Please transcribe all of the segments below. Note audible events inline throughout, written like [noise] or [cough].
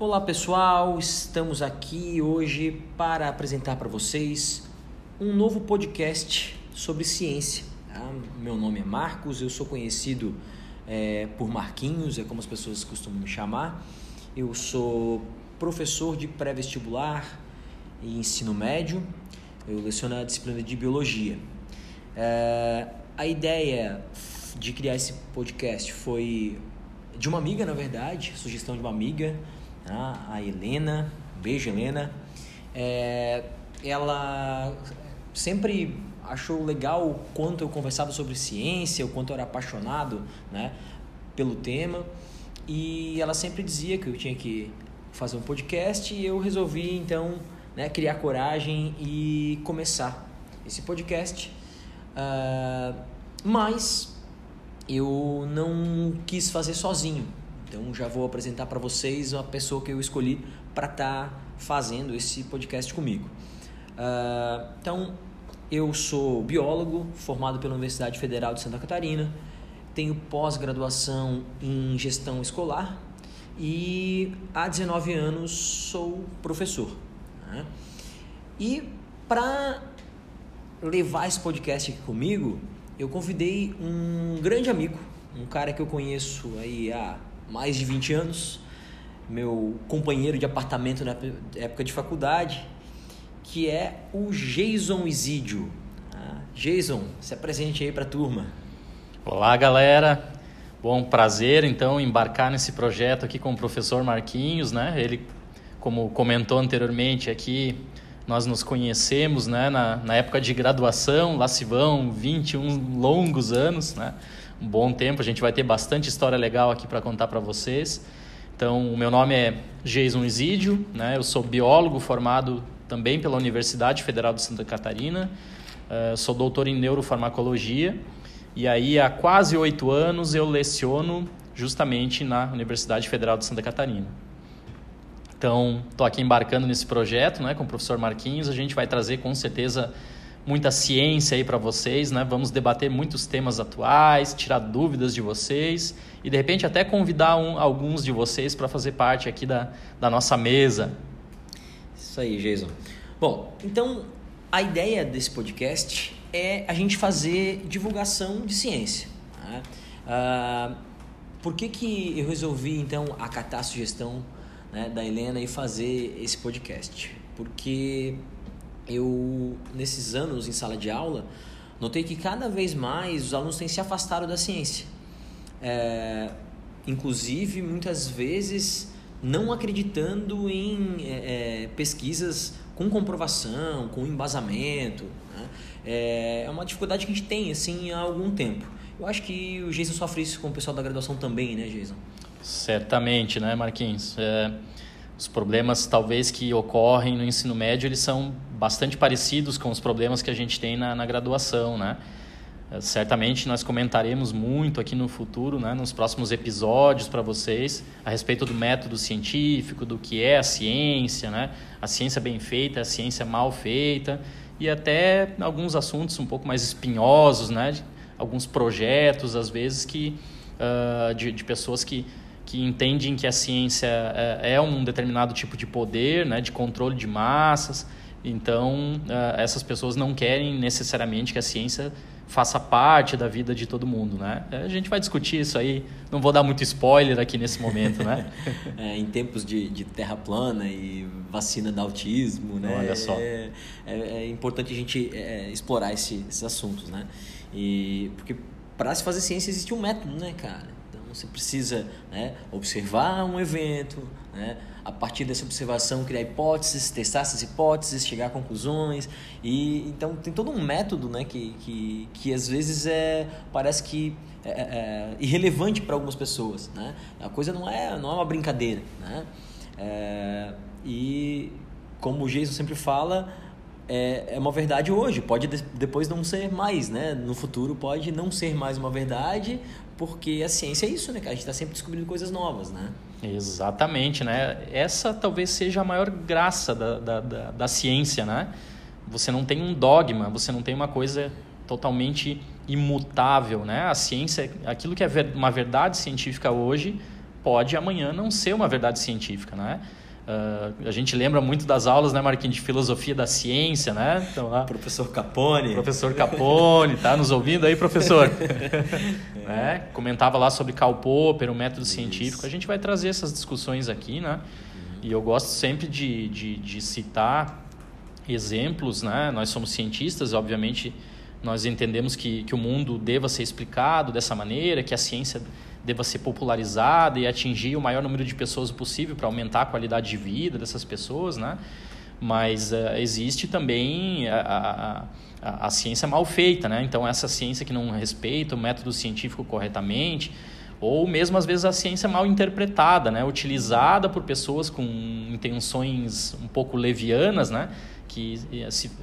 Olá pessoal, estamos aqui hoje para apresentar para vocês um novo podcast sobre ciência. Tá? Meu nome é Marcos, eu sou conhecido é, por Marquinhos, é como as pessoas costumam me chamar. Eu sou professor de pré-vestibular e ensino médio, eu leciono a disciplina de biologia. É, a ideia de criar esse podcast foi de uma amiga, na verdade, sugestão de uma amiga, tá? a Helena. Beijo, Helena. É, ela sempre achou legal o quanto eu conversava sobre ciência, o quanto eu era apaixonado né, pelo tema. E ela sempre dizia que eu tinha que fazer um podcast e eu resolvi então né, criar coragem e começar esse podcast. Uh, mas eu não quis fazer sozinho. Então já vou apresentar para vocês a pessoa que eu escolhi para estar tá fazendo esse podcast comigo. Uh, então eu sou biólogo, formado pela Universidade Federal de Santa Catarina, tenho pós-graduação em gestão escolar e há 19 anos sou professor. Né? E para levar esse podcast aqui comigo, eu convidei um grande amigo, um cara que eu conheço aí há mais de 20 anos, meu companheiro de apartamento na época de faculdade, que é o Jason Isidio. Ah, Jason, se apresente aí para a turma. Olá, galera. Bom, prazer então embarcar nesse projeto aqui com o professor Marquinhos, né? Ele, como comentou anteriormente aqui, nós nos conhecemos né, na, na época de graduação, lá se vão 21 longos anos, né? Um bom tempo. A gente vai ter bastante história legal aqui para contar para vocês. Então, o meu nome é Jason Isidio, né? eu sou biólogo formado também pela Universidade Federal de Santa Catarina, uh, sou doutor em neurofarmacologia e aí há quase oito anos eu leciono justamente na Universidade Federal de Santa Catarina. Então, estou aqui embarcando nesse projeto né, com o professor Marquinhos. A gente vai trazer com certeza muita ciência aí para vocês, né? Vamos debater muitos temas atuais, tirar dúvidas de vocês e de repente até convidar um, alguns de vocês para fazer parte aqui da, da nossa mesa. Isso aí, Jason. Bom, então a ideia desse podcast é a gente fazer divulgação de ciência. Né? Ah, por que, que eu resolvi então acatar a sugestão né, da Helena e fazer esse podcast. Porque eu, nesses anos em sala de aula, notei que cada vez mais os alunos têm se afastado da ciência. É, inclusive, muitas vezes, não acreditando em é, é pesquisas com comprovação, com embasamento. Né? É, é uma dificuldade que a gente tem assim, há algum tempo. Eu acho que o Jason sofre isso com o pessoal da graduação também, né, Jason? Certamente, né, Marquinhos? É, os problemas talvez que ocorrem no ensino médio eles são bastante parecidos com os problemas que a gente tem na, na graduação, né? É, certamente nós comentaremos muito aqui no futuro, né, nos próximos episódios para vocês, a respeito do método científico, do que é a ciência, né, a ciência bem feita, a ciência mal feita, e até alguns assuntos um pouco mais espinhosos, né, alguns projetos, às vezes, que, uh, de, de pessoas que que entendem que a ciência é, é um determinado tipo de poder, né, de controle de massas. Então, uh, essas pessoas não querem necessariamente que a ciência faça parte da vida de todo mundo, né? A gente vai discutir isso aí, não vou dar muito spoiler aqui nesse momento, né? [laughs] é, em tempos de, de terra plana e vacina do autismo, né? Olha só. É, é, é importante a gente é, explorar esse, esses assuntos, né? E, porque para se fazer ciência existe um método, né, cara? Você precisa né, observar um evento, né, a partir dessa observação criar hipóteses, testar essas hipóteses, chegar a conclusões. E então tem todo um método né, que, que, que às vezes é, parece que é, é, é irrelevante para algumas pessoas. Né? A coisa não é, não é uma brincadeira. Né? É, e como o Jason sempre fala, é, é uma verdade hoje, pode depois não ser mais, né? No futuro pode não ser mais uma verdade, porque a ciência é isso, né? A gente está sempre descobrindo coisas novas, né? Exatamente, né? Essa talvez seja a maior graça da, da, da, da ciência, né? Você não tem um dogma, você não tem uma coisa totalmente imutável, né? A ciência, aquilo que é uma verdade científica hoje, pode amanhã não ser uma verdade científica, né? Uh, a gente lembra muito das aulas, né, Marquinhos, de filosofia da ciência, né? Então, lá, professor Capone. Professor Capone, tá nos ouvindo aí, professor? [laughs] é. né? Comentava lá sobre Karl Popper, o método Isso. científico. A gente vai trazer essas discussões aqui, né? Uhum. E eu gosto sempre de, de, de citar exemplos, né? Nós somos cientistas, obviamente, nós entendemos que, que o mundo deva ser explicado dessa maneira, que a ciência deva ser popularizada e atingir o maior número de pessoas possível para aumentar a qualidade de vida dessas pessoas, né? Mas uh, existe também a, a, a, a, ciência mal feita, né? Então, essa ciência que não respeita o método científico corretamente, ou mesmo às vezes a ciência mal interpretada, né? Utilizada por pessoas com intenções um pouco levianas, né? Que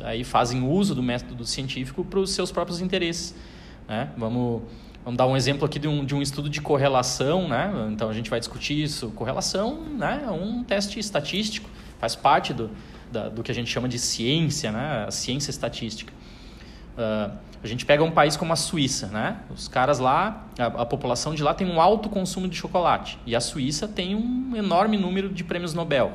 aí fazem uso do método científico para os seus próprios interesses, né? Vamos Vamos dar um exemplo aqui de um, de um estudo de correlação, né? Então a gente vai discutir isso. Correlação né? é um teste estatístico, faz parte do, da, do que a gente chama de ciência, né? A ciência estatística. Uh, a gente pega um país como a Suíça, né? Os caras lá, a, a, população de lá tem um alto consumo de chocolate e a Suíça tem um enorme número de prêmios Nobel.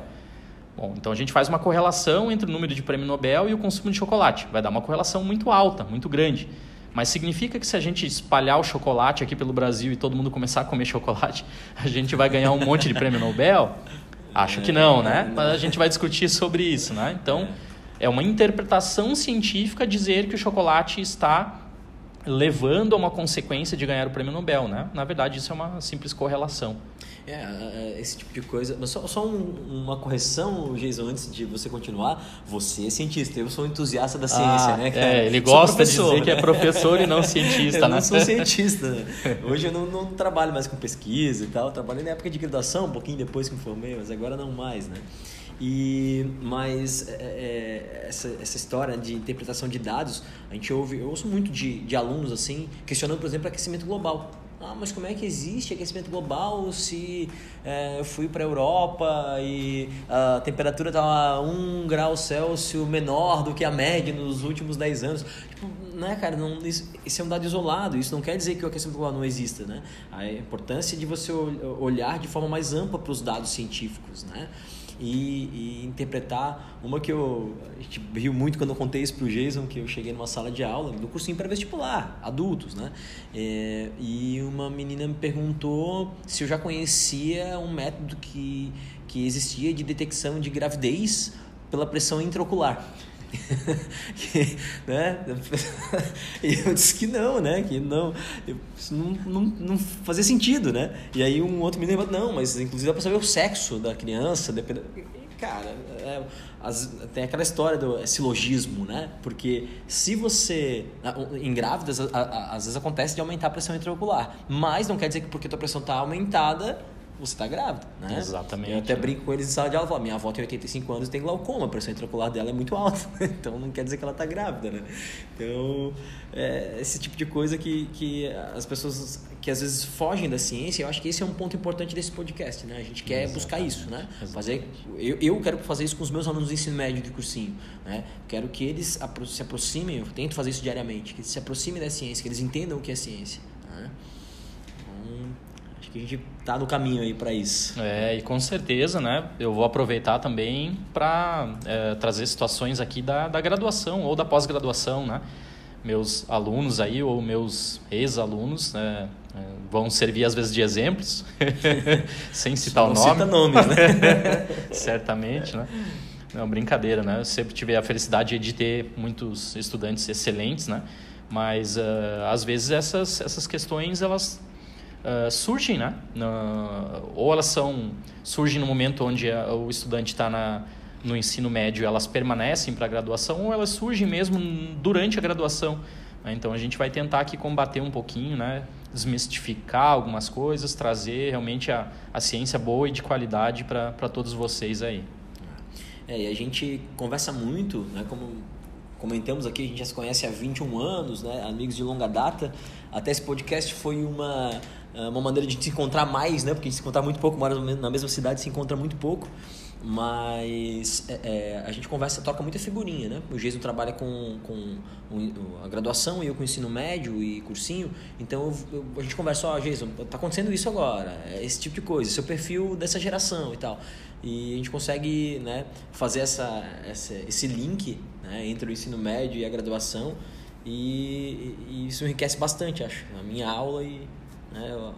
Bom, então a gente faz uma correlação entre o número de prêmio Nobel e o consumo de chocolate. Vai dar uma correlação muito alta, muito grande. Mas significa que se a gente espalhar o chocolate aqui pelo Brasil e todo mundo começar a comer [laughs] chocolate, a gente vai ganhar um monte de prêmio Nobel? Acho que não, né? Mas a gente vai discutir sobre isso, né? Então, é uma interpretação científica dizer que o chocolate está levando a uma consequência de ganhar o prêmio Nobel, né? Na verdade, isso é uma simples correlação. É, é, esse tipo de coisa. Mas só, só um, uma correção, Jason, antes de você continuar. Você é cientista, eu sou entusiasta da ciência, ah, né, cara? É, ele gosta de dizer que é professor e não [laughs] cientista, eu né? Eu não sou cientista. Né? [laughs] Hoje eu não, não, trabalho mais com pesquisa e tal. Eu trabalhei na época de graduação, um pouquinho depois que me formei, mas agora não mais, né? E, mas é, é, essa, essa história de interpretação de dados, a gente ouve, eu ouço muito de, de alunos assim, questionando, por exemplo, aquecimento global. Ah, mas como é que existe aquecimento global se é, eu fui para a Europa e a temperatura estava um grau Celsius menor do que a média nos últimos 10 anos? Tipo, né, cara, não, isso, isso, é um dado isolado, isso não quer dizer que o aquecimento global não exista, né? A importância de você olhar de forma mais ampla para os dados científicos, né? E, e, interpretar uma que eu a gente riu muito quando eu contei isso para o Jason que eu cheguei numa sala de aula do cursinho para vestibular adultos né? É, e uma menina me perguntou se eu já conhecia um método que que existia de detecção de gravidez pela pressão intraocular [laughs] que, né? [laughs] E eu disse que não, né? Que não, isso não, não, não fazia sentido, né? E aí um outro menino não, mas inclusive dá para saber o sexo da criança, dependendo... Cara, é, as, tem aquela história do silogismo, né? Porque se você, em grávidas, a, a, às vezes acontece de aumentar a pressão intraocular, mas não quer dizer que porque a tua pressão está aumentada, você está grávida, né? Exatamente. Eu até brinco com eles em sala de aula, falo, minha avó tem 85 anos e tem glaucoma, a pressão intraocular dela é muito alta, [laughs] então não quer dizer que ela está grávida, né? Então, é esse tipo de coisa que, que as pessoas que às vezes fogem da ciência, eu acho que esse é um ponto importante desse podcast, né? A gente quer Exatamente. buscar isso, né? Fazer, eu, eu quero fazer isso com os meus alunos do ensino médio de cursinho, né? Quero que eles se aproximem, eu tento fazer isso diariamente, que eles se aproximem da ciência, que eles entendam o que é ciência, né? Que a gente tá no caminho aí para isso. É, e com certeza, né? Eu vou aproveitar também para é, trazer situações aqui da, da graduação ou da pós-graduação, né? Meus alunos aí ou meus ex-alunos né, é, vão servir às vezes de exemplos, [laughs] sem citar o nome. Cita nomes, né? [laughs] Certamente, né? Não, brincadeira, né? Eu sempre tive a felicidade de ter muitos estudantes excelentes, né? Mas uh, às vezes essas, essas questões elas uh, surgem, né? Ou elas são surgem no momento onde a, o estudante está no ensino médio, elas permanecem para a graduação, ou elas surgem mesmo durante a graduação. Né? Então a gente vai tentar aqui combater um pouquinho, né? desmistificar algumas coisas, trazer realmente a, a ciência boa e de qualidade para todos vocês aí. É, e a gente conversa muito, né, como comentamos aqui, a gente já se conhece há 21 anos, né, amigos de longa data. Até esse podcast foi uma uma maneira de se encontrar mais, né? Porque se encontrar muito pouco, mora na mesma cidade, se encontra muito pouco. Mas é, é, a gente conversa, toca muita figurinha, né? O Jason trabalha com, com a graduação e eu com ensino médio e cursinho. Então eu, eu, a gente conversa, ó, oh, Jason, tá acontecendo isso agora, é esse tipo de coisa, seu perfil dessa geração e tal. E a gente consegue né, fazer essa, essa, esse link né, entre o ensino médio e a graduação. E, e isso enriquece bastante, acho, a minha aula e né,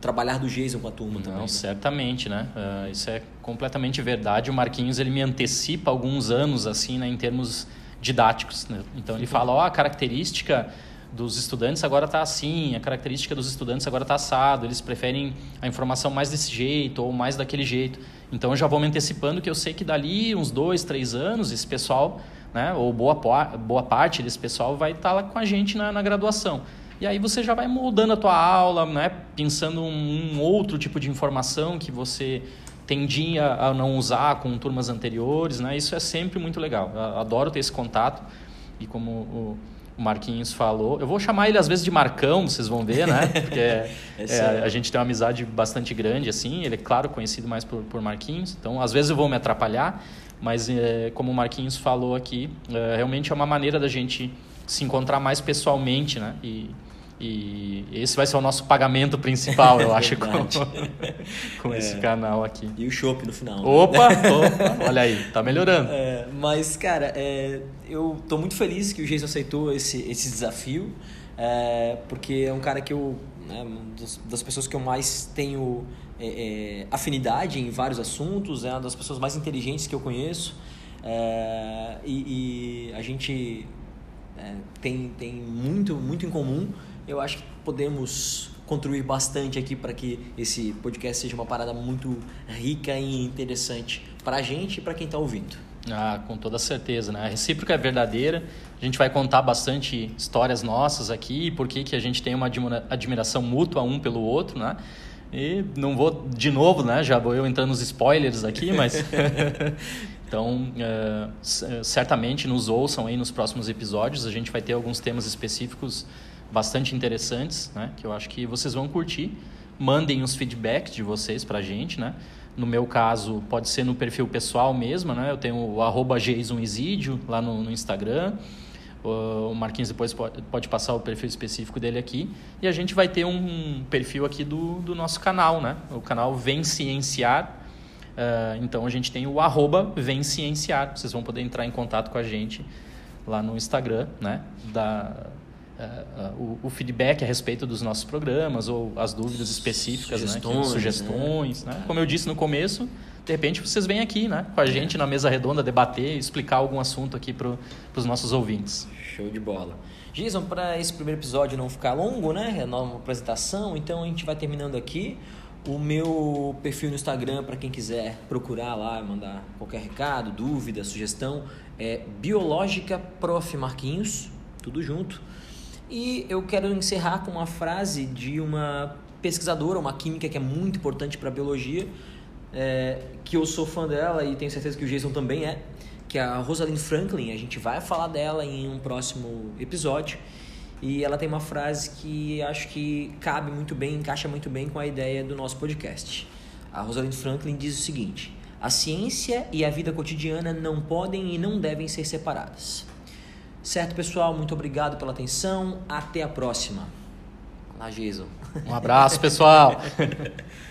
trabalhar do Jason com a turma Não, também. Né? Certamente, né? Uh, isso é completamente verdade. O Marquinhos ele me antecipa alguns anos assim, né, em termos didáticos. Né? Então ele fala, ó, oh, a característica dos estudantes agora está assim, a característica dos estudantes agora está assado, eles preferem a informação mais desse jeito ou mais daquele jeito. Então eu já vou me antecipando que eu sei que dali uns dois, três anos esse pessoal, né, ou boa, boa parte desse pessoal vai estar tá lá com a gente na, na graduação. E aí você já vai moldando a tua aula, né? pensando um, um outro tipo de informação que você tendia a não usar com turmas anteriores, né? Isso é sempre muito legal. Eu adoro ter esse contato e como o Marquinhos falou, eu vou chamar ele às vezes de Marcão, vocês vão ver, né? [laughs] Porque é, é, a gente tem uma amizade bastante grande, assim. Ele é claro conhecido mais por, por Marquinhos, então às vezes eu vou me atrapalhar, mas é, como o Marquinhos falou aqui, é, realmente é uma maneira da gente se encontrar mais pessoalmente, né? E, e esse vai ser o nosso pagamento principal, eu [laughs] acho, com, [laughs] com esse é. canal aqui. E o chopp no final. Né? Opa, [laughs] opa, olha aí, tá melhorando. É, mas, cara, é, eu tô muito feliz que o Jason aceitou esse, esse desafio, é, porque é um cara que eu, né, das pessoas que eu mais tenho é, é, afinidade em vários assuntos, é uma das pessoas mais inteligentes que eu conheço. E, e, a gente tem, tem muito, muito em comum eu acho que podemos contribuir bastante aqui para que esse podcast seja uma parada muito rica e interessante para a gente e para quem está ouvindo. Ah, com toda certeza, né? A recíproca é verdadeira. A gente vai contar bastante histórias nossas aqui, por que a gente tem uma admiração mútua um pelo outro, né? E não vou de novo, né? Já vou eu entrando nos spoilers aqui, mas [laughs] então uh, certamente nos ouçam aí nos próximos episódios. A gente vai ter alguns temas específicos bastante interessantes, né? Que eu acho que vocês vão curtir. Mandem os feedbacks de vocês pra gente, né? No meu caso, pode ser no perfil pessoal mesmo, né? Eu tenho o arroba lá no, no Instagram. O Marquinhos depois pode passar o perfil específico dele aqui. E a gente vai ter um perfil aqui do, do nosso canal, né? O canal Vem Cienciar. Uh, então a gente tem o arroba Vem Cienciar. Vocês vão poder entrar em contato com a gente lá no Instagram, né? Da, uh, o, o, feedback a respeito dos nossos programas ou as dúvidas específicas, sugestões, né? Que, sugestões né? né? Como eu disse no começo, de repente vocês vêm aqui, né? Com a é. gente na mesa redonda debater, explicar algum assunto aqui para os nossos ouvintes. Show de bola. Jason, para esse primeiro episódio não ficar longo, né? É uma apresentação, então a gente vai terminando aqui. O meu perfil no Instagram, para quem quiser procurar lá, mandar qualquer recado, dúvida, sugestão, é Biológica Prof. Marquinhos, tudo junto. E eu quero encerrar com uma frase de uma pesquisadora, uma química que é muito importante para a biologia, é, que eu sou fã dela e tenho certeza que o Jason também é, que é a Rosalind Franklin. A gente vai falar dela em um próximo episódio. E ela tem uma frase que acho que cabe muito bem, encaixa muito bem com a ideia do nosso podcast. A Rosalind Franklin diz o seguinte: a ciência e a vida cotidiana não podem e não devem ser separadas. Certo, pessoal? Muito obrigado pela atenção. Até a próxima. Lá, Jason. Um abraço, pessoal. [laughs]